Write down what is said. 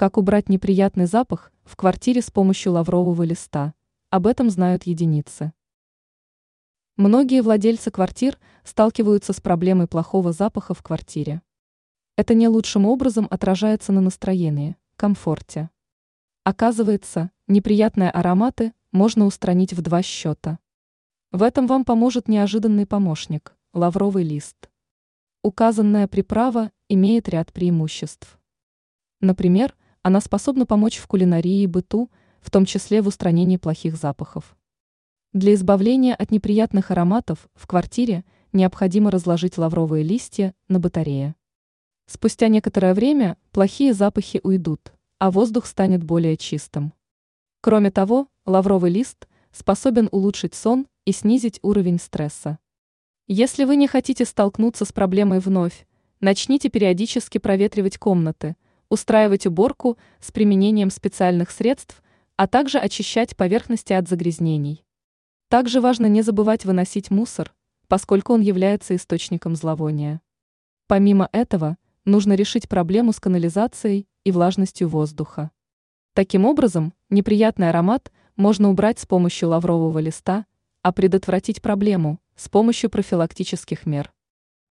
Как убрать неприятный запах в квартире с помощью лаврового листа? Об этом знают единицы. Многие владельцы квартир сталкиваются с проблемой плохого запаха в квартире. Это не лучшим образом отражается на настроении, комфорте. Оказывается, неприятные ароматы можно устранить в два счета. В этом вам поможет неожиданный помощник – лавровый лист. Указанная приправа имеет ряд преимуществ. Например, она способна помочь в кулинарии и быту, в том числе в устранении плохих запахов. Для избавления от неприятных ароматов в квартире необходимо разложить лавровые листья на батарее. Спустя некоторое время плохие запахи уйдут, а воздух станет более чистым. Кроме того, лавровый лист способен улучшить сон и снизить уровень стресса. Если вы не хотите столкнуться с проблемой вновь, начните периодически проветривать комнаты – устраивать уборку с применением специальных средств, а также очищать поверхности от загрязнений. Также важно не забывать выносить мусор, поскольку он является источником зловония. Помимо этого, нужно решить проблему с канализацией и влажностью воздуха. Таким образом, неприятный аромат можно убрать с помощью лаврового листа, а предотвратить проблему с помощью профилактических мер.